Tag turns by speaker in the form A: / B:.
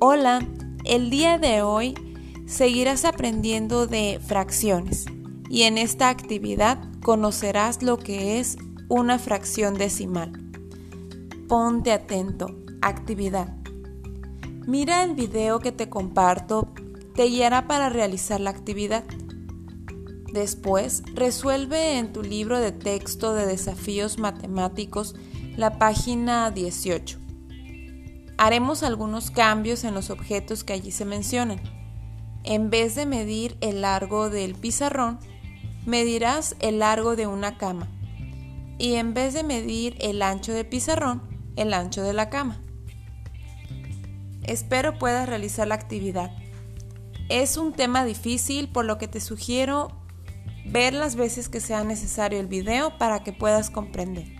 A: Hola, el día de hoy seguirás aprendiendo de fracciones y en esta actividad conocerás lo que es una fracción decimal. Ponte atento, actividad. Mira el video que te comparto, te guiará para realizar la actividad. Después, resuelve en tu libro de texto de desafíos matemáticos la página 18. Haremos algunos cambios en los objetos que allí se mencionan. En vez de medir el largo del pizarrón, medirás el largo de una cama. Y en vez de medir el ancho del pizarrón, el ancho de la cama. Espero puedas realizar la actividad. Es un tema difícil, por lo que te sugiero ver las veces que sea necesario el video para que puedas comprender.